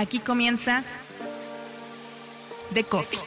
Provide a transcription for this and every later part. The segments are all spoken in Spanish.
Aquí comienza The Coffee.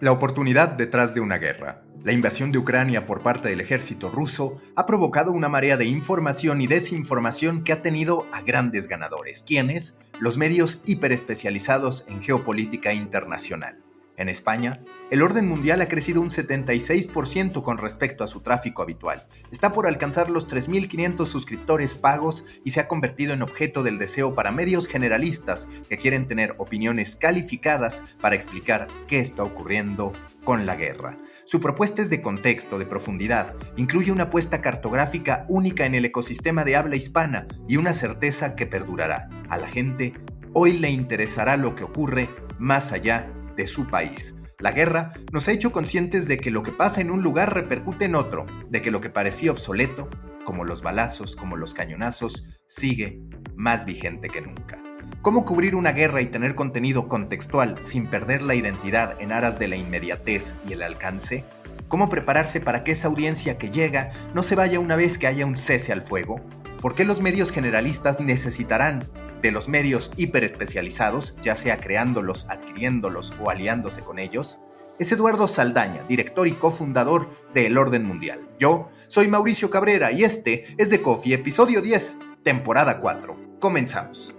La oportunidad detrás de una guerra. La invasión de Ucrania por parte del ejército ruso ha provocado una marea de información y desinformación que ha tenido a grandes ganadores, quienes, los medios hiperespecializados en geopolítica internacional. En España, el orden mundial ha crecido un 76% con respecto a su tráfico habitual. Está por alcanzar los 3.500 suscriptores pagos y se ha convertido en objeto del deseo para medios generalistas que quieren tener opiniones calificadas para explicar qué está ocurriendo con la guerra. Su propuesta es de contexto, de profundidad, incluye una apuesta cartográfica única en el ecosistema de habla hispana y una certeza que perdurará. A la gente hoy le interesará lo que ocurre más allá de su país. La guerra nos ha hecho conscientes de que lo que pasa en un lugar repercute en otro, de que lo que parecía obsoleto, como los balazos, como los cañonazos, sigue más vigente que nunca. ¿Cómo cubrir una guerra y tener contenido contextual sin perder la identidad en aras de la inmediatez y el alcance? ¿Cómo prepararse para que esa audiencia que llega no se vaya una vez que haya un cese al fuego? ¿Por qué los medios generalistas necesitarán de los medios hiperespecializados, ya sea creándolos, adquiriéndolos o aliándose con ellos? Es Eduardo Saldaña, director y cofundador de El Orden Mundial. Yo soy Mauricio Cabrera y este es de Coffee, episodio 10, temporada 4. Comenzamos.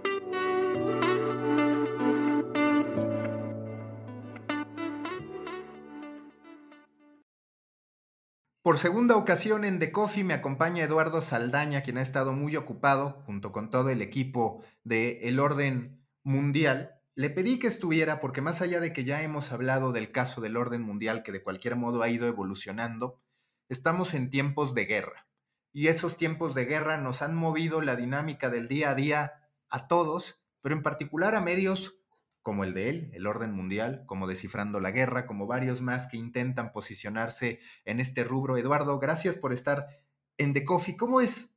Por segunda ocasión en The Coffee me acompaña Eduardo Saldaña, quien ha estado muy ocupado junto con todo el equipo de El Orden Mundial. Le pedí que estuviera porque más allá de que ya hemos hablado del caso del orden mundial que de cualquier modo ha ido evolucionando, estamos en tiempos de guerra. Y esos tiempos de guerra nos han movido la dinámica del día a día a todos, pero en particular a medios como el de él, el orden mundial, como Descifrando la Guerra, como varios más que intentan posicionarse en este rubro. Eduardo, gracias por estar en The Coffee. ¿Cómo es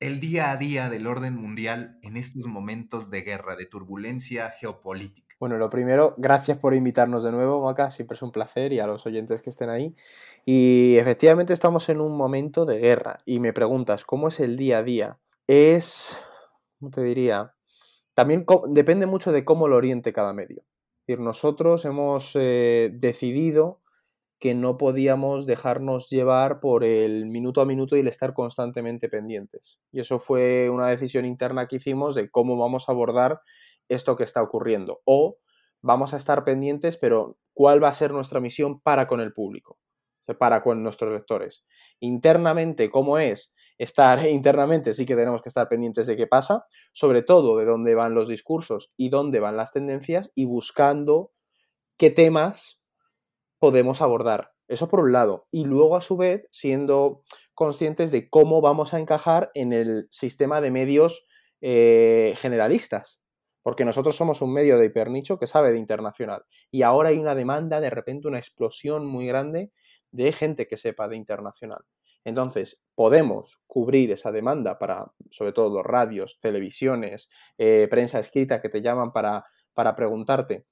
el día a día del orden mundial en estos momentos de guerra, de turbulencia geopolítica? Bueno, lo primero, gracias por invitarnos de nuevo, Maca, siempre es un placer y a los oyentes que estén ahí. Y efectivamente estamos en un momento de guerra y me preguntas, ¿cómo es el día a día? Es, ¿cómo te diría? También depende mucho de cómo lo oriente cada medio. Nosotros hemos eh, decidido que no podíamos dejarnos llevar por el minuto a minuto y el estar constantemente pendientes. Y eso fue una decisión interna que hicimos de cómo vamos a abordar esto que está ocurriendo. O vamos a estar pendientes, pero ¿cuál va a ser nuestra misión para con el público? para con nuestros lectores. Internamente, ¿cómo es? Estar internamente sí que tenemos que estar pendientes de qué pasa, sobre todo de dónde van los discursos y dónde van las tendencias y buscando qué temas podemos abordar. Eso por un lado. Y luego, a su vez, siendo conscientes de cómo vamos a encajar en el sistema de medios eh, generalistas. Porque nosotros somos un medio de hipernicho que sabe de internacional. Y ahora hay una demanda, de repente, una explosión muy grande de gente que sepa de internacional. Entonces, podemos cubrir esa demanda para, sobre todo, radios, televisiones, eh, prensa escrita que te llaman para, para preguntarte,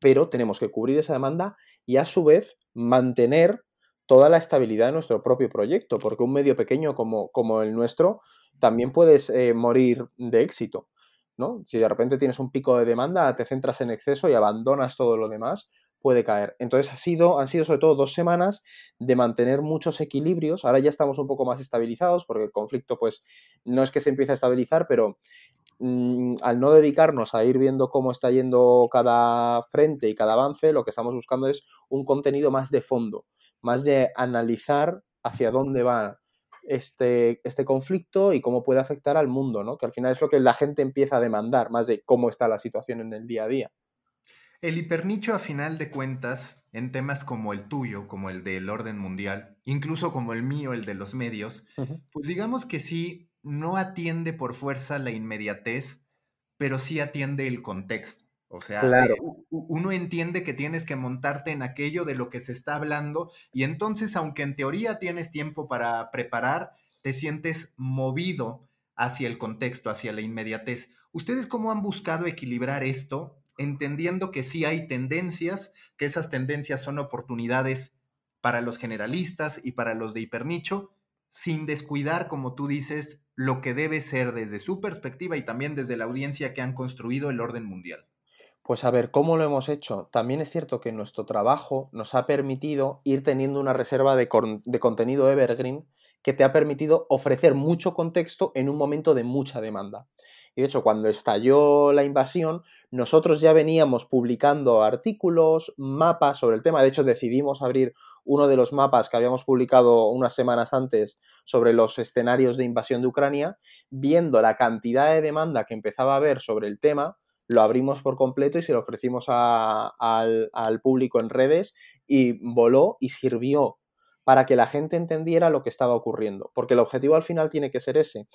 pero tenemos que cubrir esa demanda y a su vez mantener toda la estabilidad de nuestro propio proyecto, porque un medio pequeño como, como el nuestro también puedes eh, morir de éxito. ¿no? Si de repente tienes un pico de demanda, te centras en exceso y abandonas todo lo demás, puede caer. Entonces ha sido, han sido sobre todo dos semanas de mantener muchos equilibrios. Ahora ya estamos un poco más estabilizados porque el conflicto pues no es que se empiece a estabilizar, pero mm, al no dedicarnos a ir viendo cómo está yendo cada frente y cada avance, lo que estamos buscando es un contenido más de fondo, más de analizar hacia dónde va este, este conflicto y cómo puede afectar al mundo, ¿no? Que al final es lo que la gente empieza a demandar, más de cómo está la situación en el día a día. El hipernicho, a final de cuentas, en temas como el tuyo, como el del orden mundial, incluso como el mío, el de los medios, pues digamos que sí, no atiende por fuerza la inmediatez, pero sí atiende el contexto. O sea, eh, uno entiende que tienes que montarte en aquello de lo que se está hablando y entonces, aunque en teoría tienes tiempo para preparar, te sientes movido hacia el contexto, hacia la inmediatez. ¿Ustedes cómo han buscado equilibrar esto, entendiendo que sí hay tendencias, que esas tendencias son oportunidades para los generalistas y para los de hipernicho, sin descuidar, como tú dices, lo que debe ser desde su perspectiva y también desde la audiencia que han construido el orden mundial? Pues a ver, ¿cómo lo hemos hecho? También es cierto que nuestro trabajo nos ha permitido ir teniendo una reserva de, contenido evergreen que te ha permitido ofrecer mucho contexto en un momento de mucha demanda. Y de hecho, cuando estalló la invasión, nosotros ya veníamos publicando artículos, mapas sobre el tema. De hecho, decidimos abrir uno de los mapas que habíamos publicado unas semanas antes sobre los escenarios de invasión de Ucrania, viendo la cantidad de demanda que empezaba a haber sobre el tema lo abrimos por completo y se lo ofrecimos al, al público en redes y voló y sirvió para que la gente entendiera lo que estaba ocurriendo, porque el objetivo al final tiene que ser ese.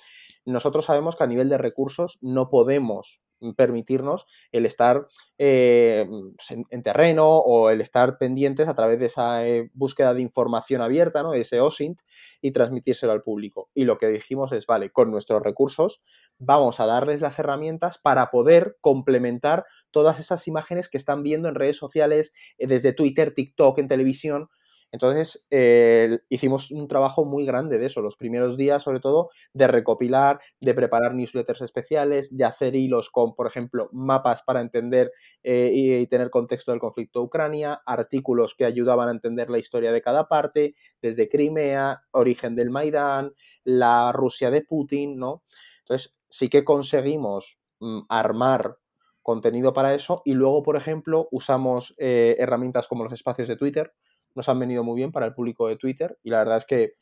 Nosotros sabemos que a nivel de recursos no podemos permitirnos el estar eh, en, terreno o el estar pendientes a través de esa eh, búsqueda de información abierta, ¿no? ese OSINT, y transmitírselo al público. Y lo que dijimos es, vale, con nuestros recursos vamos a darles las herramientas para poder complementar todas esas imágenes que están viendo en redes sociales, eh, desde Twitter, TikTok, en televisión, entonces, eh, hicimos un trabajo muy grande de eso, los primeros días, sobre todo, de recopilar, de preparar newsletters especiales, de hacer hilos con, por ejemplo, mapas para entender eh, y, tener contexto del conflicto de Ucrania, artículos que ayudaban a entender la historia de cada parte, desde Crimea, origen del Maidán, la Rusia de Putin, ¿no? Entonces, sí que conseguimos mm, armar contenido para eso y luego, por ejemplo, usamos eh, herramientas como los espacios de Twitter, nos han venido muy bien para el público de Twitter y la verdad es que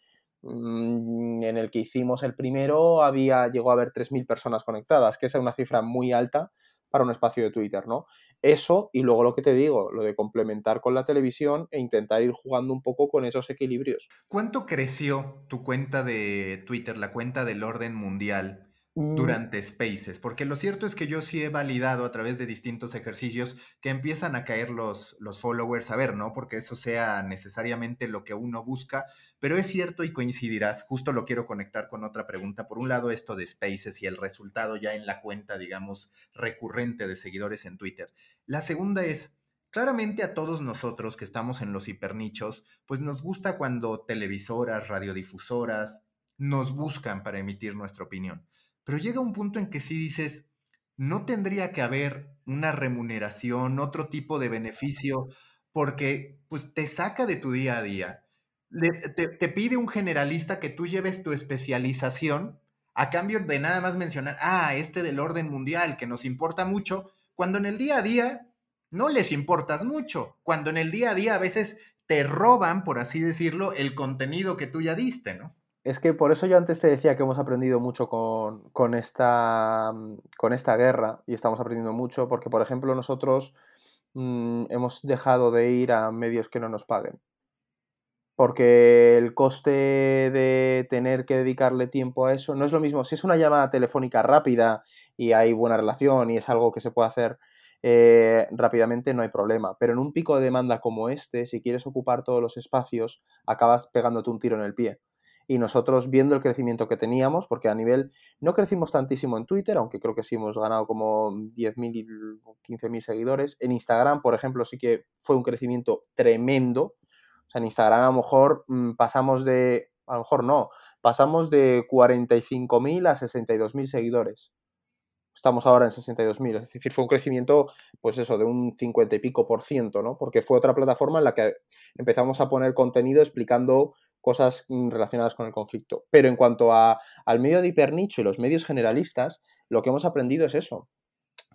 mm, en el que hicimos el primero había llegó a haber 3.000 personas conectadas, que es una cifra muy alta para un espacio de Twitter, ¿no? Eso y luego lo que te digo, lo de complementar con la televisión e intentar ir jugando un poco con esos equilibrios. ¿Cuánto creció tu cuenta de Twitter, la cuenta del orden mundial? Mm. durante Spaces, porque lo cierto es que yo sí he validado a través de distintos ejercicios que empiezan a caer los, los followers, a ver, ¿no? Porque eso sea necesariamente lo que uno busca, pero es cierto y coincidirás, justo lo quiero conectar con otra pregunta. Por un lado, esto de Spaces y el resultado ya en la cuenta, digamos, recurrente de seguidores en Twitter. La segunda es, Claramente a todos nosotros que estamos en los hipernichos, pues nos gusta cuando televisoras, radiodifusoras nos buscan para emitir nuestra opinión. Pero llega un punto en que sí dices, no tendría que haber una remuneración, otro tipo de beneficio, porque pues te saca de tu día a día. te, te, pide un generalista que tú lleves tu especialización a cambio de nada más mencionar, ah, este del orden mundial que nos importa mucho, cuando en el día a día no les importas mucho, cuando en el día a día a veces te roban, por así decirlo, el contenido que tú ya diste, ¿no? Es que por eso yo antes te decía que hemos aprendido mucho con, esta, mm, con esta guerra y estamos aprendiendo mucho porque, por ejemplo, nosotros mm, hemos dejado de ir a medios que no nos paguen. Porque el coste de tener que dedicarle tiempo a eso no es lo mismo. Si es una llamada telefónica rápida y hay buena relación y es algo que se puede hacer eh, rápidamente, no hay problema. Pero en un pico de demanda como este, si quieres ocupar todos los espacios, acabas pegándote un tiro en el pie y nosotros viendo el crecimiento que teníamos, porque a nivel, no crecimos tantísimo en Twitter, aunque creo que sí hemos ganado como 10.000, 15.000 seguidores. En Instagram, por ejemplo, sí que fue un crecimiento tremendo. O sea, en Instagram a lo mejor mm, pasamos de, a lo mejor no, pasamos de 45.000 a 62.000 seguidores. Estamos ahora en 62.000, es decir, fue un crecimiento, pues eso, de un 50 y pico por ciento, ¿no? Porque fue otra plataforma en la que empezamos a poner contenido explicando cosas mm, relacionadas con el conflicto. Pero en cuanto a, al medio de hipernicho y los medios generalistas, lo que hemos aprendido es eso,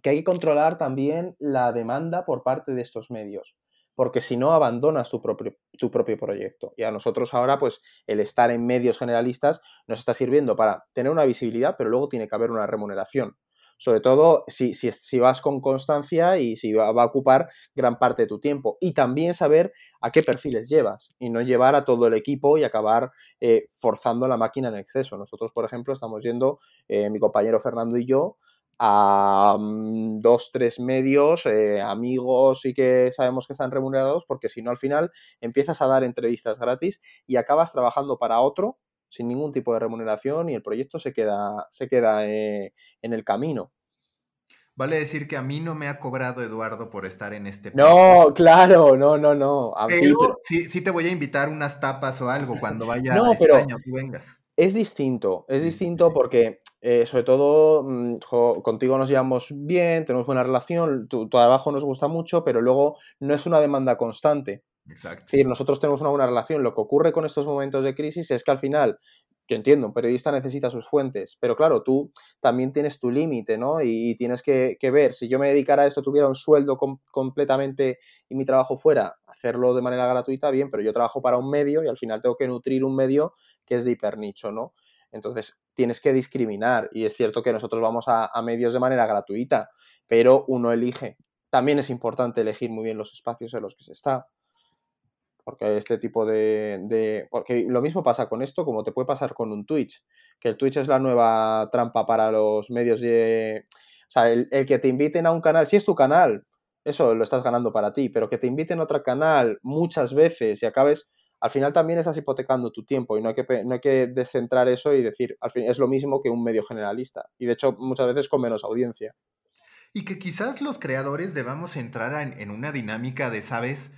que hay que controlar también la demanda por parte de estos medios, porque si no abandonas tu propio, tu propio proyecto. Y a nosotros ahora, pues el estar en medios generalistas nos está sirviendo para tener una visibilidad, pero luego tiene que haber una remuneración sobre todo si, si, vas con constancia y si va, a ocupar gran parte de tu tiempo. Y también saber a qué perfiles llevas y no llevar a todo el equipo y acabar eh, forzando la máquina en exceso. Nosotros, por ejemplo, estamos yendo, eh, mi compañero Fernando y yo, a mm, dos, tres medios, eh, amigos y que sabemos que están remunerados, porque si no al final empiezas a dar entrevistas gratis y acabas trabajando para otro sin ningún tipo de remuneración y el proyecto se queda, se queda eh, en el camino. Vale decir que a mí no me ha cobrado Eduardo por estar en este No, claro, no, no, no. pero, sí, te voy a invitar unas tapas o algo cuando vaya a España tú vengas. Es distinto, es distinto porque eh, sobre todo mm, contigo nos llevamos bien, tenemos buena relación, tu, trabajo nos gusta mucho, pero luego no es una demanda constante. Exacto. Es decir, nosotros tenemos una buena relación. Lo que ocurre con estos momentos de crisis es que al final, yo entiendo, un periodista necesita sus fuentes, pero claro, tú también tienes tu límite, ¿no? Y, tienes que, ver, si yo me dedicara a esto, tuviera un sueldo completamente y mi trabajo fuera hacerlo de manera gratuita, bien, pero yo trabajo para un medio y al final tengo que nutrir un medio que es de hipernicho, ¿no? Entonces, tienes que discriminar y es cierto que nosotros vamos a, medios de manera gratuita, pero uno elige. También es importante elegir muy bien los espacios en los que se está. Porque este tipo de, Porque lo mismo pasa con esto como te puede pasar con un Twitch. Que el Twitch es la nueva trampa para los medios de... O sea, el, el, que te inviten a un canal, si es tu canal, eso lo estás ganando para ti, pero que te inviten a otro canal muchas veces y acabes al final también estás hipotecando tu tiempo y no hay que, no hay que descentrar eso y decir, al fin, es lo mismo que un medio generalista. Y de hecho, muchas veces con menos audiencia. Y que quizás los creadores debamos entrar en, una dinámica de, sabes,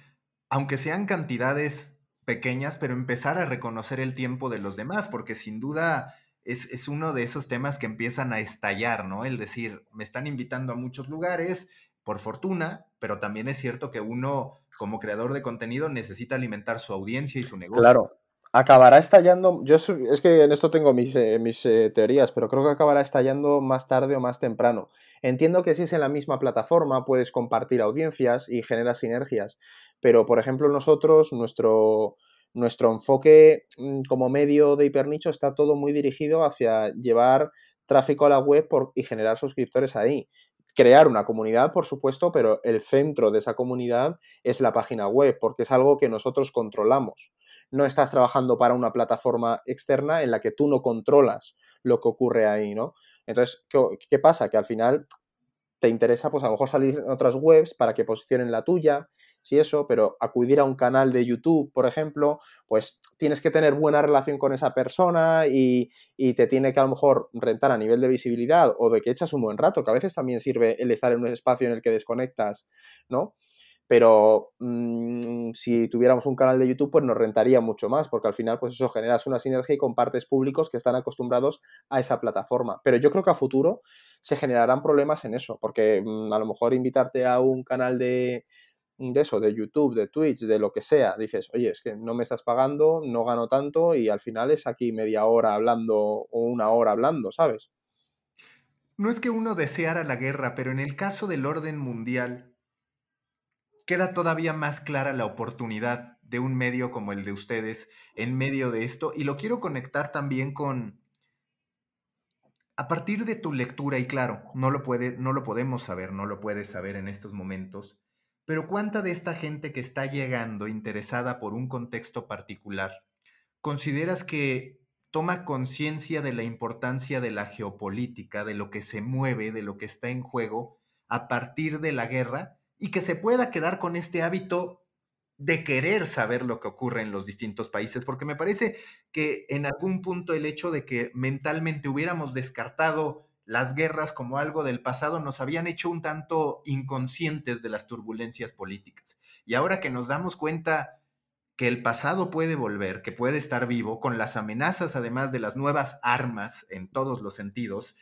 aunque sean cantidades pequeñas, pero empezar a reconocer el tiempo de los demás, porque sin duda es, es, uno de esos temas que empiezan a estallar, ¿no? El decir, me están invitando a muchos lugares, por fortuna, pero también es cierto que uno como creador de contenido necesita alimentar su audiencia y su negocio. Claro. Acabará estallando, yo es que en esto tengo mis, eh, mis eh, teorías, pero creo que acabará estallando más tarde o más temprano. Entiendo que si es en la misma plataforma puedes compartir audiencias y generas sinergias, pero por ejemplo nosotros, nuestro, nuestro enfoque mm, como medio de hipernicho está todo muy dirigido hacia llevar tráfico a la web y generar suscriptores ahí crear una comunidad, por supuesto, pero el centro de esa comunidad es la página web, porque es algo que nosotros controlamos. No estás trabajando para una plataforma externa en la que tú no controlas lo que ocurre ahí, ¿no? Entonces, ¿qué, pasa? Que al final te interesa, pues a lo mejor salir en otras webs para que posicionen la tuya, sí eso, pero acudir a un canal de YouTube, por ejemplo, pues tienes que tener buena relación con esa persona y, te tiene que a lo mejor rentar a nivel de visibilidad o de que echas un buen rato, que a veces también sirve el estar en un espacio en el que desconectas, ¿no? Pero mm, si tuviéramos un canal de YouTube, pues nos rentaría mucho más, porque al final, pues eso generas una sinergia y compartes públicos que están acostumbrados a esa plataforma. Pero yo creo que a futuro se generarán problemas en eso, porque mm, a lo mejor invitarte a un canal de, de eso, de YouTube, de Twitch, de lo que sea, dices, oye, es que no me estás pagando, no gano tanto y al final es aquí media hora hablando o una hora hablando, ¿sabes? No es que uno deseara la guerra, pero en el caso del orden mundial, queda todavía más clara la oportunidad de un medio como el de ustedes en medio de esto. Y lo quiero conectar también con, a partir de tu lectura, y claro, no lo, puede, no lo podemos saber, no lo puedes saber en estos momentos, pero ¿cuánta de esta gente que está llegando interesada por un contexto particular consideras que toma conciencia de la importancia de la geopolítica, de lo que se mueve, de lo que está en juego a partir de la guerra y que se pueda quedar con este hábito de querer saber lo que ocurre en los distintos países, porque me parece que en algún punto el hecho de que mentalmente hubiéramos descartado las guerras como algo del pasado nos habían hecho un tanto inconscientes de las turbulencias políticas. Y ahora que nos damos cuenta que el pasado puede volver, que puede estar vivo, con las amenazas además de las nuevas armas en todos los sentidos,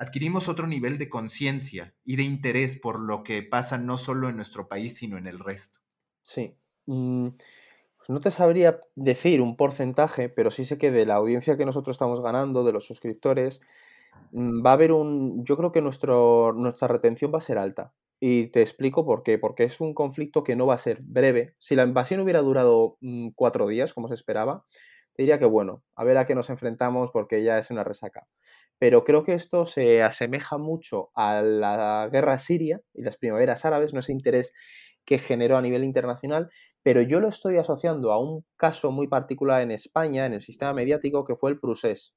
adquirimos otro nivel de conciencia y de interés por lo que pasa no solo en nuestro país, sino en el resto. Sí. Mm, pues no te sabría decir un porcentaje, pero sí sé que de la audiencia que nosotros estamos ganando, de los suscriptores, Mm, va a haber un, yo creo que nuestro, nuestra retención va a ser alta. Y te explico por qué. Porque es un conflicto que no va a ser breve. Si la invasión hubiera durado mm, cuatro días, como se esperaba, te diría que bueno, a ver a qué nos enfrentamos porque ya es una resaca. Pero creo que esto se asemeja mucho a la guerra siria y las primaveras árabes, no ese interés que generó a nivel internacional, pero yo lo estoy asociando a un caso muy particular en España, en el sistema mediático, que fue el Prusés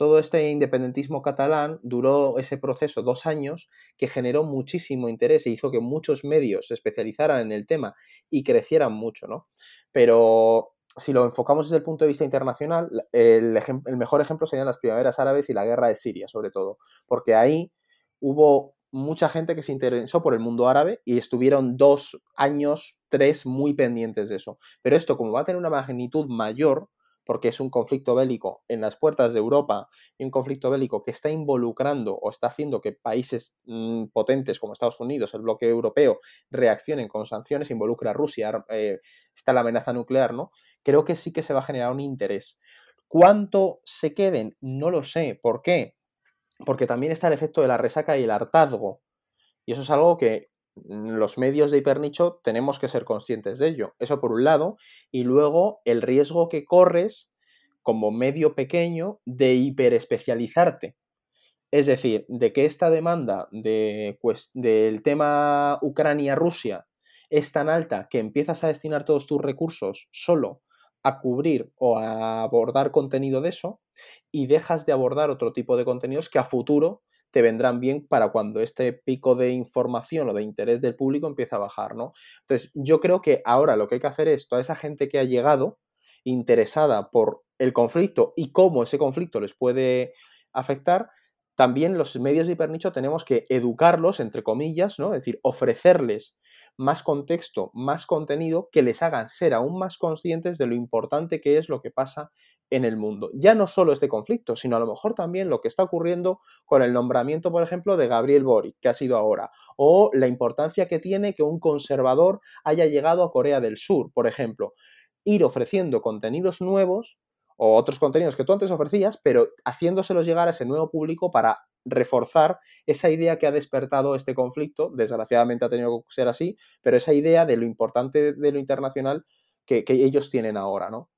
todo este independentismo catalán duró ese proceso dos años que generó muchísimo interés e hizo que muchos medios se especializaran en el tema y crecieran mucho, ¿no? Pero si lo enfocamos desde el punto de vista internacional, el, el mejor ejemplo serían las primaveras árabes y la guerra de Siria, sobre todo, porque ahí hubo mucha gente que se interesó por el mundo árabe y estuvieron dos años, tres muy pendientes de eso. Pero esto, como va a tener una magnitud mayor, porque es un conflicto bélico en las puertas de Europa y un conflicto bélico que está involucrando o está haciendo que países mm, potentes como Estados Unidos, el bloque europeo, reaccionen con sanciones, involucra a Rusia, eh, está la amenaza nuclear, ¿no? Creo que sí que se va a generar un interés. ¿Cuánto se queden? No lo sé. ¿Por qué? Porque también está el efecto de la resaca y el hartazgo. Y eso es algo que los medios de hipernicho tenemos que ser conscientes de ello. Eso por un lado. Y luego el riesgo que corres como medio pequeño de hiperespecializarte. Es decir, de que esta demanda de, del tema Ucrania-Rusia es tan alta que empiezas a destinar todos tus recursos solo a cubrir o a abordar contenido de eso y dejas de abordar otro tipo de contenidos que a futuro te vendrán bien para cuando este pico de información o de interés del público empiece a bajar, ¿no? Entonces, yo creo que ahora lo que hay que hacer es toda esa gente que ha llegado interesada por el conflicto y cómo ese conflicto les puede afectar, también los medios de hipernicho tenemos que educarlos, entre comillas, ¿no? Es decir, ofrecerles más contexto, más contenido que les hagan ser aún más conscientes de lo importante que es lo que pasa en el mundo. Ya no solo este conflicto, sino a lo mejor también lo que está ocurriendo con el nombramiento, por ejemplo, de Gabriel Boric, que ha sido ahora, o la importancia que tiene que un conservador haya llegado a Corea del Sur, por ejemplo. Ir ofreciendo contenidos nuevos o otros contenidos que tú antes ofrecías, pero haciéndoselos llegar a ese nuevo público para reforzar esa idea que ha despertado este conflicto. Desgraciadamente ha tenido que ser así, pero esa idea de lo importante de lo internacional que, que ellos tienen ahora, ¿no?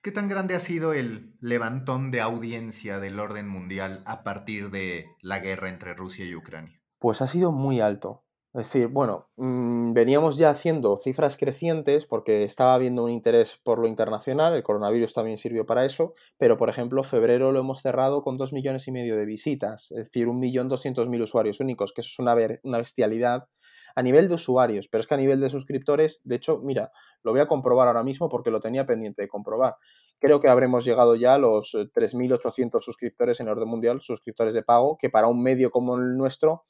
¿Qué tan grande ha sido el levantón de audiencia del orden mundial a partir de la guerra entre Rusia y Ucrania? Pues ha sido muy alto. Es decir, bueno, mm, veníamos ya haciendo cifras crecientes porque estaba habiendo un interés por lo internacional, el coronavirus también sirvió para eso, pero por ejemplo, febrero lo hemos cerrado con dos millones y medio de visitas, es decir, un millón doscientos mil usuarios únicos, que eso es una, una bestialidad a nivel de usuarios, pero es que a nivel de suscriptores, de hecho, mira, lo voy a comprobar ahora mismo porque lo tenía pendiente de comprobar. Creo que habremos llegado ya a los 3.800 eh, suscriptores en orden mundial, suscriptores de pago, que para un medio como el nuestro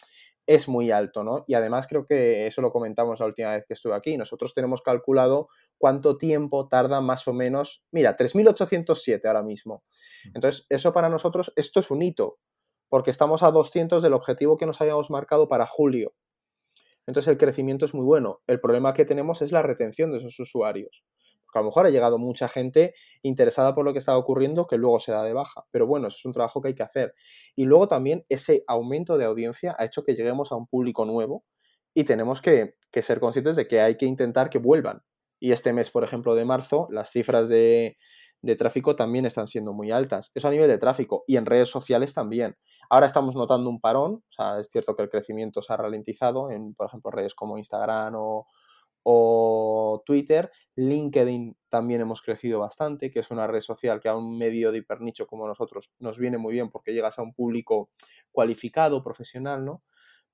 es muy alto, ¿no? Y además creo que eso lo comentamos la última vez que estuve aquí. Nosotros tenemos calculado cuánto tiempo tarda más o menos. Mira, 3.807 ahora mismo. Entonces, eso para nosotros, esto es un hito, porque estamos a 200 del objetivo que nos habíamos marcado para julio. Entonces el crecimiento es muy bueno. El problema que tenemos es la retención de esos usuarios. A lo mejor ha llegado mucha gente interesada por lo que está ocurriendo que luego se da de baja. Pero bueno, eso es un trabajo que hay que hacer. Y luego también ese aumento de audiencia ha hecho que lleguemos a un público nuevo y tenemos que, ser conscientes de que hay que intentar que vuelvan. Y este mes, por ejemplo, de marzo, las cifras de, de tráfico también están siendo muy altas. Eso a nivel de tráfico y en redes sociales también. Ahora estamos notando un parón, o sea, es cierto que el crecimiento se ha ralentizado en, por ejemplo, redes como Instagram o, Twitter. LinkedIn también hemos crecido bastante, que es una red social que a un medio de hipernicho como nosotros nos viene muy bien porque llegas a un público cualificado, profesional, ¿no?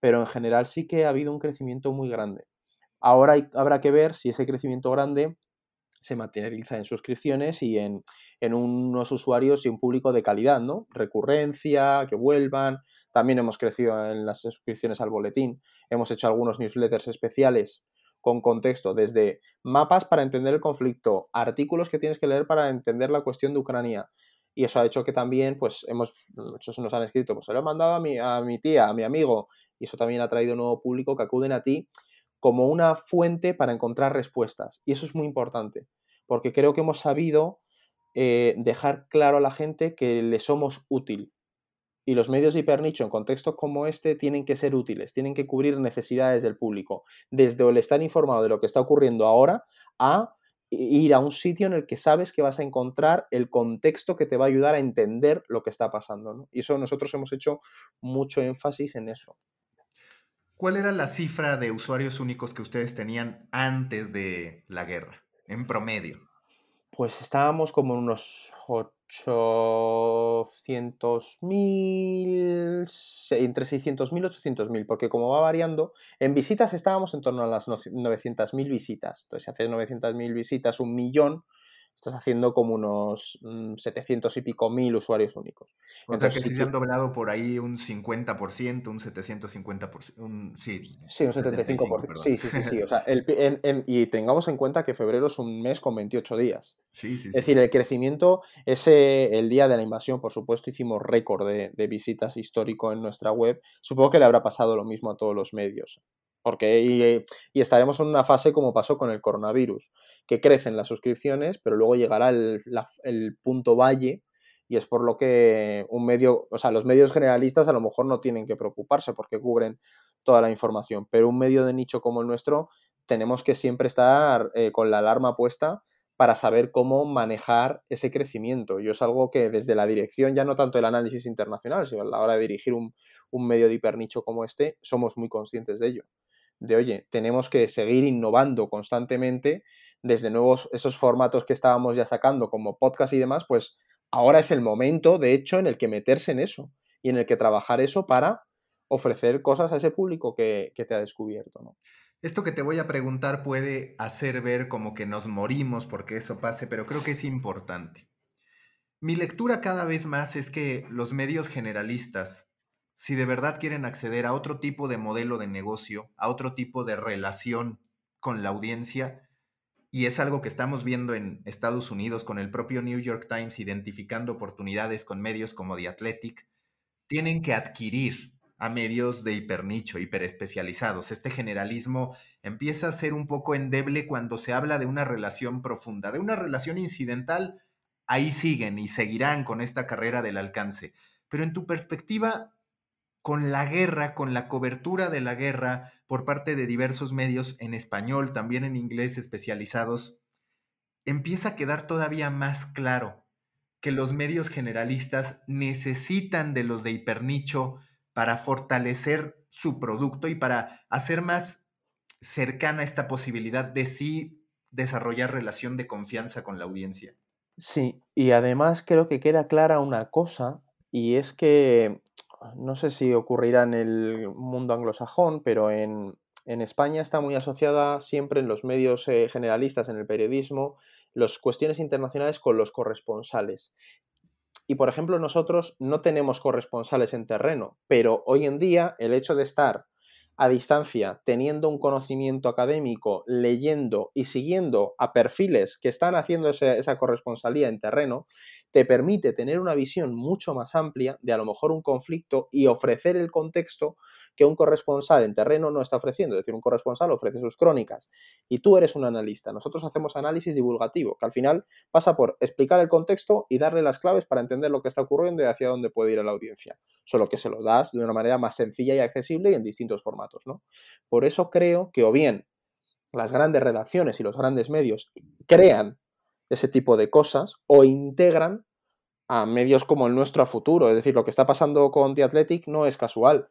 Pero en general sí que ha habido un crecimiento muy grande. Ahora habrá que ver si ese crecimiento grande se materializa en suscripciones y en, unos usuarios y un público de calidad, ¿no? Recurrencia, que vuelvan. También hemos crecido en las suscripciones al boletín. Hemos hecho algunos newsletters especiales con contexto, desde mapas para entender el conflicto, artículos que tienes que leer para entender la cuestión de Ucrania. Y eso ha hecho que también, pues, hemos, muchos nos han escrito, pues se lo he mandado a mi, a mi tía, a mi amigo, y eso también ha traído nuevo público que acuden a ti como una fuente para encontrar respuestas. Y eso es muy importante, porque creo que hemos sabido eh, dejar claro a la gente que le somos útil. Y los medios de hipernicho en contextos como este tienen que ser útiles, tienen que cubrir necesidades del público, desde el estar informado de lo que está ocurriendo ahora a ir a un sitio en el que sabes que vas a encontrar el contexto que te va a ayudar a entender lo que está pasando. Y eso nosotros hemos hecho mucho énfasis en eso. ¿Cuál era la cifra de usuarios únicos que ustedes tenían antes de la guerra, en promedio? Pues estábamos como en unos 800.000, entre 600.000 y 800.000, porque como va variando, en visitas estábamos en torno a las 900.000 visitas. Entonces, si haces 900.000 visitas, un millón, estás haciendo como unos 700 mm, y pico mil usuarios únicos. O sea que si se han doblado por ahí un 50%, un 750%, un, sí. Sí, un 75%. sí, sí, sí, sí. O sea, y tengamos en cuenta que febrero es un mes con 28 días. Sí, sí, es decir, el crecimiento, ese, el día de la invasión, por supuesto, hicimos récord de, de visitas histórico en nuestra web. Supongo que le habrá pasado lo mismo a todos los medios. Porque, y, y, estaremos en una fase como pasó con el coronavirus, que crecen las suscripciones, pero luego llegará el, el, punto valle y es por lo que un medio, o sea, los medios generalistas a lo mejor no tienen que preocuparse porque cubren toda la información, pero un medio de nicho como el nuestro tenemos que siempre estar eh, con la alarma puesta para saber cómo manejar ese crecimiento. Y es algo que desde la dirección, ya no tanto el análisis internacional, sino a la hora de dirigir un, un medio de hipernicho como este, somos muy conscientes de ello de, oye, tenemos que seguir innovando constantemente desde nuevos, esos formatos que estábamos ya sacando como podcast y demás, pues ahora es el momento, de hecho, en el que meterse en eso y en el que trabajar eso para ofrecer cosas a ese público que, que te ha descubierto, ¿no? Esto que te voy a preguntar puede hacer ver como que nos morimos porque eso pase, pero creo que es importante. Mi lectura cada vez más es que los medios generalistas si de verdad quieren acceder a otro tipo de modelo de negocio, a otro tipo de relación con la audiencia, y es algo que estamos viendo en Estados Unidos con el propio New York Times identificando oportunidades con medios como The Athletic, tienen que adquirir a medios de hipernicho, hiperespecializados. Este generalismo empieza a ser un poco endeble cuando se habla de una relación profunda, de una relación incidental, ahí siguen y seguirán con esta carrera del alcance. Pero en tu perspectiva, con la guerra, con la cobertura de la guerra por parte de diversos medios en español, también en inglés especializados, empieza a quedar todavía más claro que los medios generalistas necesitan de los de hipernicho para fortalecer su producto y para hacer más cercana esta posibilidad de sí desarrollar relación de confianza con la audiencia. Sí, y además creo que queda clara una cosa, y es que no sé si ocurrirá en el mundo anglosajón, pero en, España está muy asociada siempre en los medios eh, generalistas, en el periodismo, las cuestiones internacionales con los corresponsales. Y por ejemplo, nosotros no tenemos corresponsales en terreno, pero hoy en día el hecho de estar a distancia, teniendo un conocimiento académico, leyendo y siguiendo a perfiles que están haciendo esa corresponsalía en terreno, te permite tener una visión mucho más amplia de a lo mejor un conflicto y ofrecer el contexto que un corresponsal en terreno no está ofreciendo. Es decir, un corresponsal ofrece sus crónicas y tú eres un analista. Nosotros hacemos análisis divulgativo, que al final pasa por explicar el contexto y darle las claves para entender lo que está ocurriendo y hacia dónde puede ir la audiencia. Solo que se lo das de una manera más sencilla y accesible y en distintos formatos. ¿No? Por eso creo que o bien las grandes redacciones y los grandes medios crean ese tipo de cosas o integran a medios como el nuestro a futuro. Es decir, lo que está pasando con The Athletic no es casual.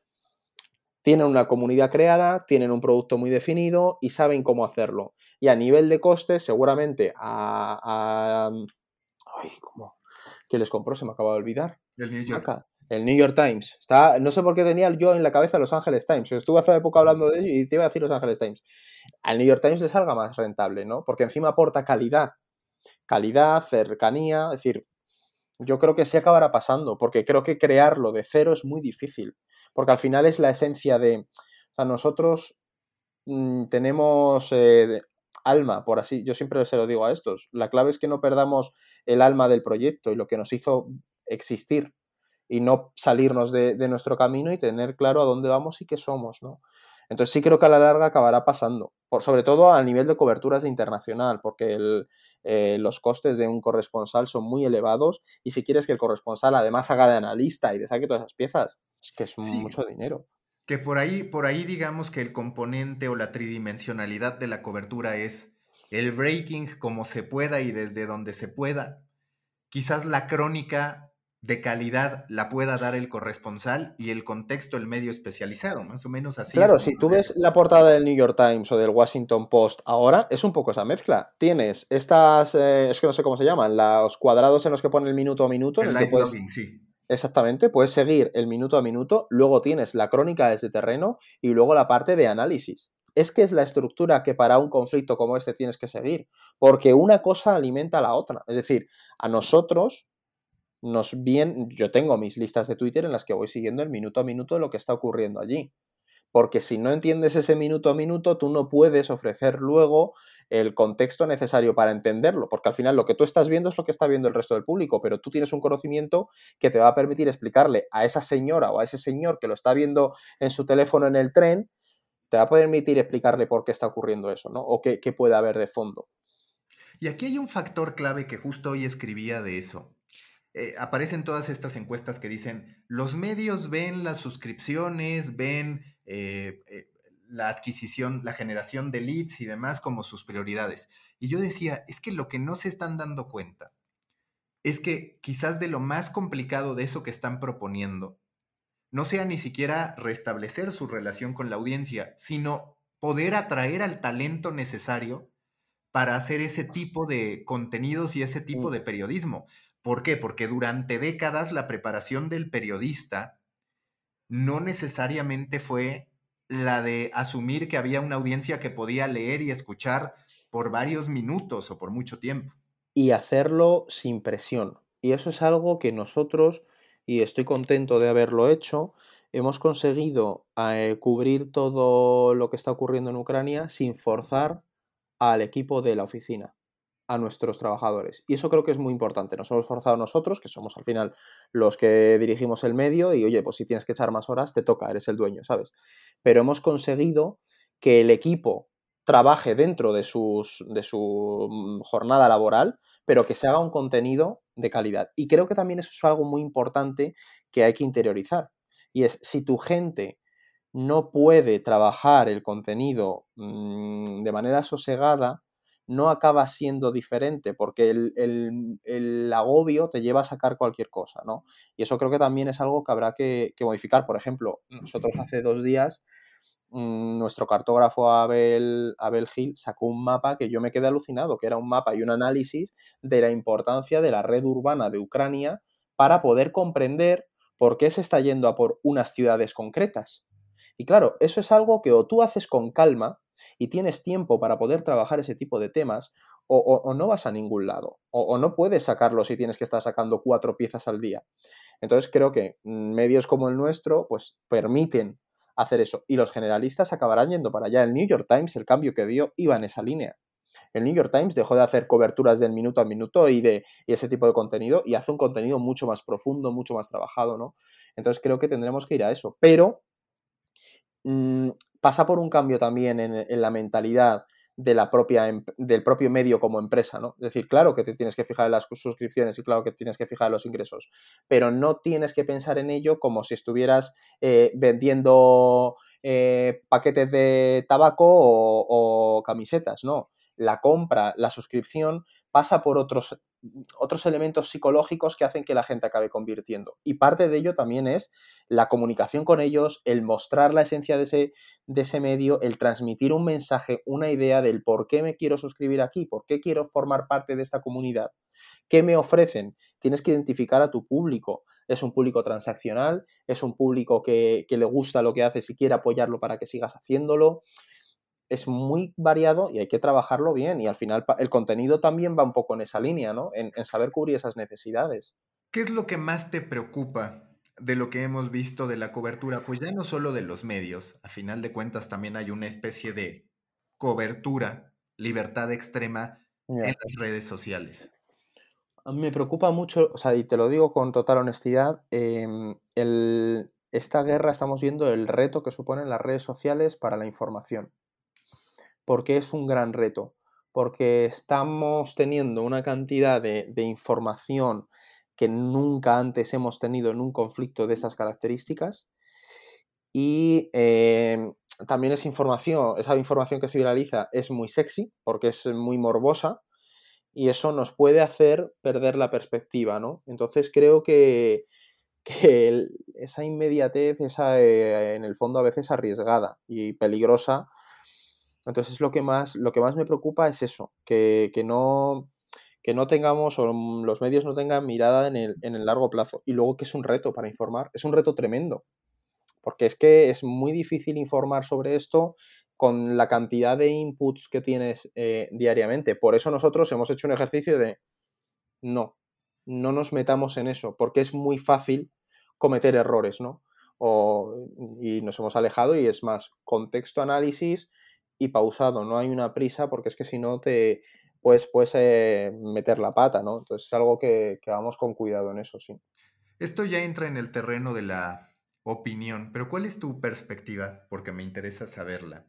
Tienen una comunidad creada, tienen un producto muy definido y saben cómo hacerlo. Y a nivel de costes, seguramente a... Ay, ¿cómo? ¿Qué les compró? Se me acaba de olvidar. El New York. El New York Times. No sé por qué tenía yo en la cabeza Los Angeles Times. Estuve hace poco hablando de ello y te iba a decir Los Angeles Times. Al New York Times le salga más rentable, ¿no? Porque encima aporta calidad calidad, cercanía, es decir, yo creo que sí acabará pasando, porque creo que crearlo de cero es muy difícil, porque al final es la esencia de, o sea, nosotros mm, tenemos eh, alma, por así, yo siempre se lo digo a estos, la clave es que no perdamos el alma del proyecto y lo que nos hizo existir y no salirnos de, de nuestro camino y tener claro a dónde vamos y qué somos, ¿no? Entonces sí creo que a la larga acabará pasando, por, sobre todo a nivel de coberturas internacional, porque el, eh, los costes de un corresponsal son muy elevados y si quieres que el corresponsal además haga de analista y de saque todas esas piezas, es que es mucho dinero. Que por ahí, por ahí digamos que el componente o la tridimensionalidad de la cobertura es el breaking como se pueda y desde donde se pueda. Quizás la crónica de calidad la pueda dar el corresponsal y el contexto el medio especializado, más o menos así. Claro, si tú ves la portada del New York Times o del Washington Post ahora, es un poco esa mezcla. Tienes estas, eh, es que no sé cómo se llaman, los cuadrados en los que pone el minuto a minuto. El, blogging, sí. Exactamente, puedes seguir el minuto a minuto, luego tienes la crónica desde terreno y luego la parte de análisis. Es que es la estructura que para un conflicto como este tienes que seguir, porque una cosa alimenta a la otra. Es decir, a nosotros nos bien, yo tengo mis listas de Twitter en las que voy siguiendo el minuto a minuto de lo que está ocurriendo allí. Porque si no entiendes ese minuto a minuto, tú no puedes ofrecer luego el contexto necesario para entenderlo, porque al final lo que tú estás viendo es lo que está viendo el resto del público, pero tú tienes un conocimiento que te va a permitir explicarle a esa señora o a ese señor que lo está viendo en su teléfono en el tren, te va a permitir explicarle por qué está ocurriendo eso, ¿no? O qué, qué puede haber de fondo. Y aquí hay un factor clave que justo hoy escribía de eso. Eh, aparecen todas estas encuestas que dicen, los medios ven las suscripciones, ven eh, eh, la adquisición, la generación de leads y demás como sus prioridades. Y yo decía, es que lo que no se están dando cuenta es que quizás de lo más complicado de eso que están proponiendo no sea ni siquiera restablecer su relación con la audiencia, sino poder atraer al talento necesario para hacer ese tipo de contenidos y ese tipo de periodismo. ¿Por qué? Porque durante décadas la preparación del periodista no necesariamente fue la de asumir que había una audiencia que podía leer y escuchar por varios minutos o por mucho tiempo. Y hacerlo sin presión. Y eso es algo que nosotros, y estoy contento de haberlo hecho, hemos conseguido eh, cubrir todo lo que está ocurriendo en Ucrania sin forzar al equipo de la oficina a nuestros trabajadores. Y eso creo que es muy importante. Nos hemos forzado nosotros, que somos al final los que dirigimos el medio, y oye, pues si tienes que echar más horas, te toca, eres el dueño, ¿sabes? Pero hemos conseguido que el equipo trabaje dentro de, sus, de su mm, jornada laboral, pero que se haga un contenido de calidad. Y creo que también eso es algo muy importante que hay que interiorizar. Y es, si tu gente no puede trabajar el contenido mm, de manera sosegada, no acaba siendo diferente, porque el, agobio te lleva a sacar cualquier cosa, ¿no? Y eso creo que también es algo que habrá que, modificar. Por ejemplo, nosotros hace dos días, mm, nuestro cartógrafo Abel, Abel Gil sacó un mapa que yo me quedé alucinado, que era un mapa y un análisis de la importancia de la red urbana de Ucrania para poder comprender por qué se está yendo a por unas ciudades concretas. Y claro, eso es algo que o tú haces con calma, y tienes tiempo para poder trabajar ese tipo de temas, o, no vas a ningún lado, o, no puedes sacarlo si tienes que estar sacando cuatro piezas al día. Entonces creo que medios como el nuestro, pues permiten hacer eso. Y los generalistas acabarán yendo para allá. El New York Times, el cambio que dio, iba en esa línea. El New York Times dejó de hacer coberturas del minuto a minuto y de ese tipo de contenido y hace un contenido mucho más profundo, mucho más trabajado, ¿no? Entonces creo que tendremos que ir a eso. Pero mm, pasa por un cambio también en, la mentalidad de la propia, em, del propio medio como empresa, ¿no? Es decir, claro que te tienes que fijar en las suscripciones y claro que tienes que fijar en los ingresos, pero no tienes que pensar en ello como si estuvieras eh, vendiendo eh, paquetes de tabaco o, camisetas, ¿no? La compra, la suscripción pasa por otros, otros elementos psicológicos que hacen que la gente acabe convirtiendo. Y parte de ello también es la comunicación con ellos, el mostrar la esencia de ese, de ese medio, el transmitir un mensaje, una idea del por qué me quiero suscribir aquí, por qué quiero formar parte de esta comunidad, qué me ofrecen. Tienes que identificar a tu público. Es un público transaccional, es un público que, le gusta lo que haces y quiere apoyarlo para que sigas haciéndolo es muy variado y hay que trabajarlo bien. Y al final el contenido también va un poco en esa línea, ¿no? En, en, saber cubrir esas necesidades. ¿Qué es lo que más te preocupa de lo que hemos visto de la cobertura, pues ya no solo de los medios, a final de cuentas también hay una especie de cobertura, libertad extrema en las redes sociales. Me preocupa mucho, o sea, y te lo digo con total honestidad, em, esta guerra estamos viendo el reto que suponen las redes sociales para la información. Porque es un gran reto, porque estamos teniendo una cantidad de, de información que nunca antes hemos tenido en un conflicto de estas características. Y em, también esa información, esa información que se viraliza es muy sexy porque es muy morbosa y eso nos puede hacer perder la perspectiva, ¿no? Entonces creo que, esa inmediatez, esa, eh, en el fondo a veces arriesgada y peligrosa, entonces lo que más, lo que más me preocupa es eso, que, no, que no tengamos o los medios no tengan mirada en el, en el largo plazo. Y luego que es un reto para informar, es un reto tremendo, porque es que es muy difícil informar sobre esto con la cantidad de inputs que tienes eh, diariamente. Por eso nosotros hemos hecho un ejercicio de no, no nos metamos en eso, porque es muy fácil cometer errores, ¿no? y nos hemos alejado y es más, contexto, análisis y pausado, no hay una prisa porque es que si no te puedes, puedes eh, meter la pata, ¿no? Entonces es algo que, que vamos con cuidado en eso, sí. Esto ya entra en el terreno de la opinión, pero ¿cuál es tu perspectiva? Porque me interesa saberla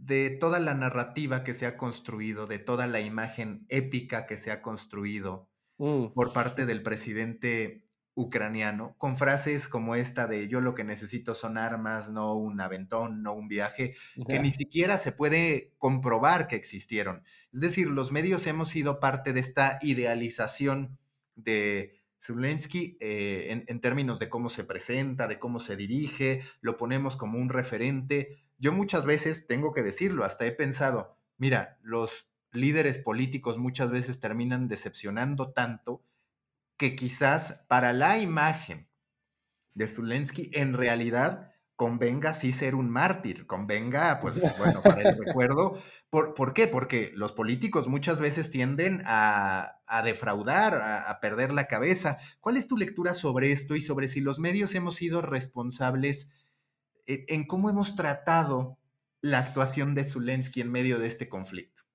de toda la narrativa que se ha construido, de toda la imagen épica que se ha construido mm. por parte del presidente ucraniano, con frases como esta de yo lo que necesito son armas, no un aventón, no un viaje, que ni siquiera se puede comprobar que existieron. Es decir, los medios hemos sido parte de esta idealización de Zelensky eh, en, en términos de cómo se presenta, de cómo se dirige, lo ponemos como un referente, yo muchas veces, tengo que decirlo, hasta he pensado, mira, los líderes políticos muchas veces terminan decepcionando tanto que quizás para la imagen de Zelensky en realidad convenga sí ser un mártir, convenga, pues bueno, para el recuerdo. ¿Por, qué? Porque los políticos muchas veces tienden a, defraudar, a, a, perder la cabeza. ¿Cuál es tu lectura sobre esto y sobre si los medios hemos sido responsables eh, en cómo hemos tratado la actuación de Zelensky en medio de este conflicto?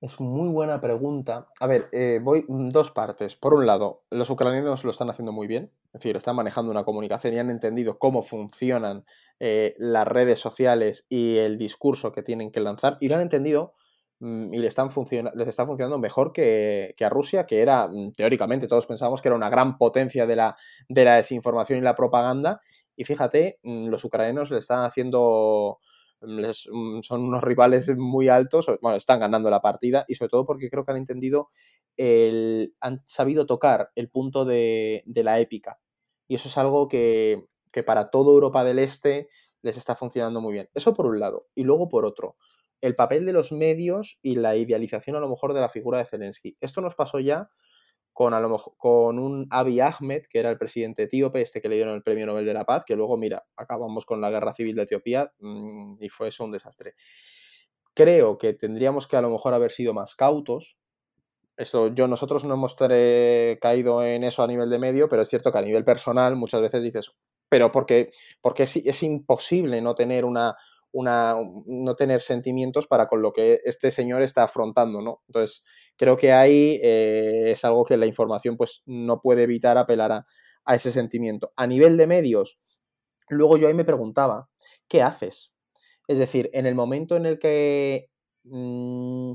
Es muy buena pregunta. A ver, eh, voy dos partes. Por un lado, los ucranianos lo están haciendo muy bien, es decir, están manejando una comunicación y han entendido cómo funcionan eh, las redes sociales y el discurso que tienen que lanzar, y lo han entendido mm, y les, están les está funcionando mejor que, a Rusia, que era, mm, teóricamente, todos pensábamos que era una gran potencia de la, de la desinformación y la propaganda, y fíjate, mm, los ucranianos le están haciendo, mm, mm, son unos rivales muy altos, bueno, están ganando la partida y sobre todo porque creo que han entendido, el, han sabido tocar el punto de, la épica. Y eso es algo que, que para toda Europa del Este les está funcionando muy bien. Eso por un lado. Y luego por otro, el papel de los medios y la idealización a lo mejor de la figura de Zelensky. Esto nos pasó ya con, a lo con un Abiy Ahmed, que era el presidente etíope, este que le dieron el Premio Nobel de la Paz, que luego, mira, acabamos con la guerra civil de Etiopía mm, y fue eso un desastre. Creo que tendríamos que a lo mejor haber sido más cautos. Eso, yo, nosotros no hemos caído en eso a nivel de medio, pero es cierto que a nivel personal muchas veces dices, pero porque, porque es, es imposible no tener una, una, no tener sentimientos para con lo que este señor está afrontando, ¿no? Entonces, creo que ahí eh, es algo que la información pues no puede evitar apelar a, ese sentimiento. A nivel de medios, luego yo ahí me preguntaba, ¿qué haces? Es decir, en el momento en el que mm,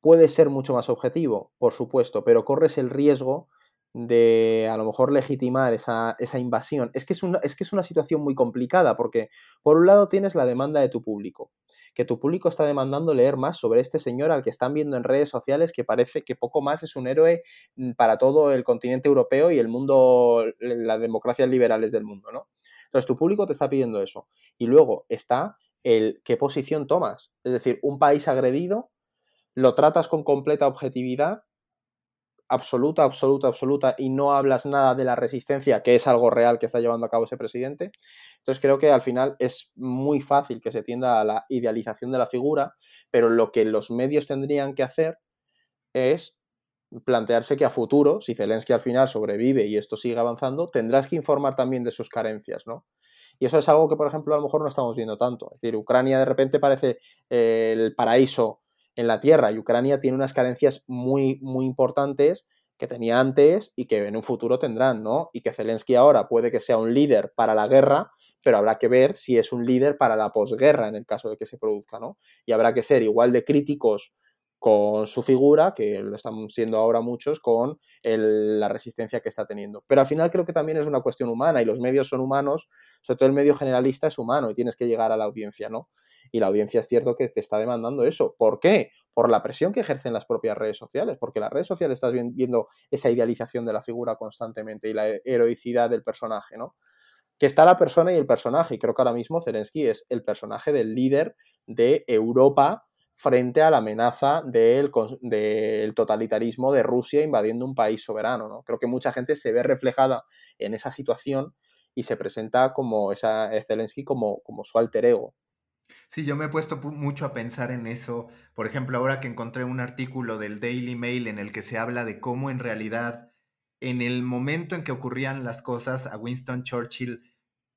puedes ser mucho más objetivo, por supuesto, pero corres el riesgo de a lo mejor legitimar esa, invasión. Es que es, una, es que es una situación muy complicada porque por un lado tienes la demanda de tu público, que tu público está demandando leer más sobre este señor al que están viendo en redes sociales que parece que poco más es un héroe mm, para todo el continente europeo y el mundo, las democracias liberales del mundo, ¿no? Entonces tu público te está pidiendo eso. Y luego está el qué posición tomas. Es decir, un país agredido, lo tratas con completa objetividad absoluta, absoluta, absoluta y no hablas nada de la resistencia, que es algo real que está llevando a cabo ese presidente. Entonces creo que al final es muy fácil que se tienda a la idealización de la figura, pero lo que los medios tendrían que hacer es plantearse que a futuro, si Zelensky al final sobrevive y esto sigue avanzando, tendrás que informar también de sus carencias, ¿no? Y eso es algo que, por ejemplo, a lo mejor no estamos viendo tanto. Es decir, Ucrania de repente parece eh, el paraíso en la tierra y Ucrania tiene unas carencias muy, muy importantes que tenía antes y que en un futuro tendrán, ¿no? Y que Zelensky ahora puede que sea un líder para la guerra, pero habrá que ver si es un líder para la posguerra en el caso de que se produzca, ¿no? Y habrá que ser igual de críticos con su figura, que lo están siendo ahora muchos, con la resistencia que está teniendo. Pero al final creo que también es una cuestión humana y los medios son humanos, sobre todo el medio generalista es humano y tienes que llegar a la audiencia, ¿no? Y la audiencia es cierto que te está demandando eso. ¿Por qué? por la presión que ejercen las propias redes sociales, porque las redes sociales estás viendo esa idealización de la figura constantemente y la heroicidad del personaje, ¿no? Que está la persona y el personaje, y creo que ahora mismo Zelensky es el personaje del líder de Europa frente a la amenaza del, del, totalitarismo de Rusia invadiendo un país soberano. ¿no? Creo que mucha gente se ve reflejada en esa situación y se presenta como esa Zelensky como, como su alter ego. Sí, yo me he puesto mucho a pensar en eso. Por ejemplo, ahora que encontré un artículo del Daily Mail en el que se habla de cómo en realidad, en el momento en que ocurrían las cosas, a Winston Churchill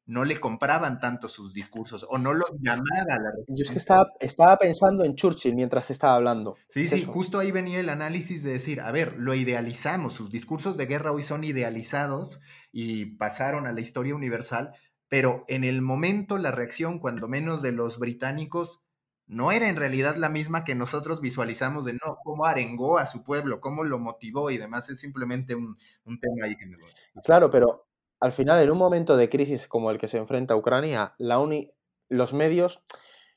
no le compraban tanto sus discursos o no los llamaba la Yo es que estaba, estaba pensando en Churchill mientras estaba hablando. Sí, sí, justo ahí venía el análisis de decir, a ver, lo idealizamos, sus discursos de guerra hoy son idealizados y pasaron a la historia universal, pero en el momento la reacción, cuando menos de los británicos, no era en realidad la misma que nosotros visualizamos de no, cómo arengó a su pueblo, cómo lo motivó y demás, es simplemente un, tema ahí que me... Claro, pero al final, en un momento de crisis como el que se enfrenta Ucrania, la los medios,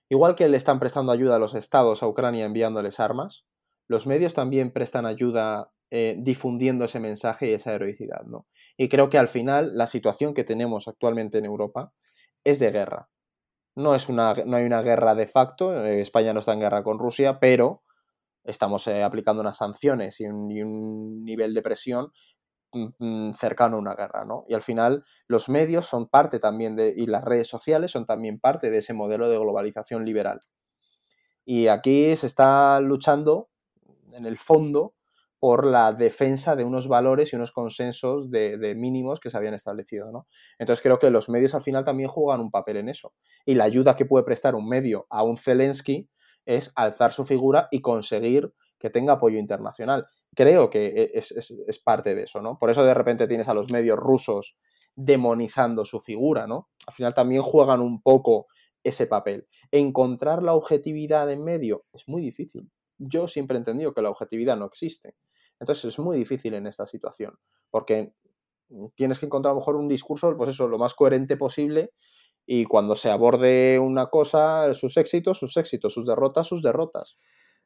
igual que le están prestando ayuda a los estados a Ucrania enviándoles armas, los medios también prestan ayuda eh, difundiendo ese mensaje y esa heroicidad, ¿no? Y creo que al final la situación que tenemos actualmente en Europa es de guerra. No, es una, no hay una guerra de facto, eh, España no está en guerra con Rusia, pero estamos eh, aplicando unas sanciones y un, nivel de presión mm, mm, cercano a una guerra, ¿no? Y al final los medios son parte también de, y las redes sociales son también parte de ese modelo de globalización liberal. Y aquí se está luchando, en el fondo, por la defensa de unos valores y unos consensos de, mínimos que se habían establecido. ¿no? Entonces creo que los medios al final también juegan un papel en eso. Y la ayuda que puede prestar un medio a un Zelensky es alzar su figura y conseguir que tenga apoyo internacional. Creo que e, es, es, parte de eso, ¿no? Por eso de repente tienes a los medios rusos demonizando su figura, ¿no? Al final también juegan un poco ese papel. Encontrar la objetividad en medio es muy difícil. Yo siempre he entendido que la objetividad no existe. Entonces es muy difícil en esta situación, porque tienes que encontrar a lo mejor un discurso, pues eso, lo más coherente posible y cuando se aborde una cosa, sus éxitos, sus éxitos, sus derrotas, sus derrotas.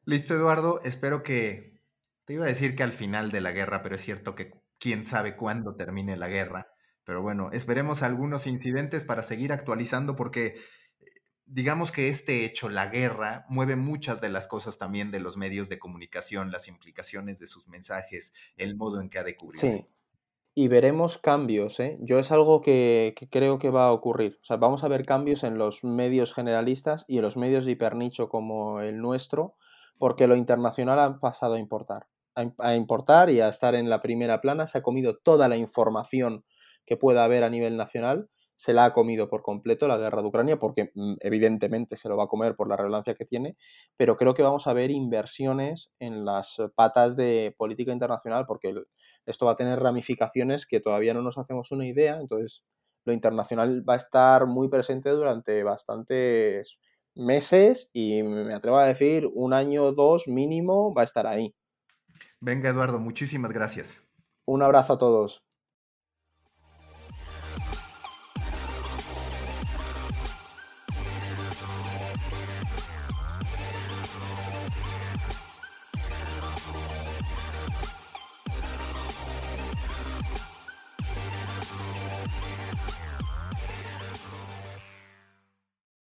Listo, Eduardo, espero que, te iba a decir que al final de la guerra, pero es cierto que quién sabe cuándo termine la guerra, pero bueno, esperemos algunos incidentes para seguir actualizando porque digamos que este hecho, la guerra, mueve muchas de las cosas también de los medios de comunicación, las implicaciones de sus mensajes, el modo en que ha de cubrirse. Sí. Y veremos cambios, ¿eh? Yo es algo que, creo que va a ocurrir. O sea, vamos a ver cambios en los medios generalistas y en los medios de hipernicho como el nuestro, porque lo internacional ha pasado a importar. a importar y a estar en la primera plana. Se ha comido toda la información que pueda haber a nivel nacional se la ha comido por completo la guerra de Ucrania, porque mm, evidentemente se lo va a comer por la relevancia que tiene, pero creo que vamos a ver inversiones en las patas de política internacional, porque esto va a tener ramificaciones que todavía no nos hacemos una idea, entonces lo internacional va a estar muy presente durante bastantes meses y me atrevo a decir un año o dos mínimo va a estar ahí. Venga Eduardo, muchísimas gracias. Un abrazo a todos.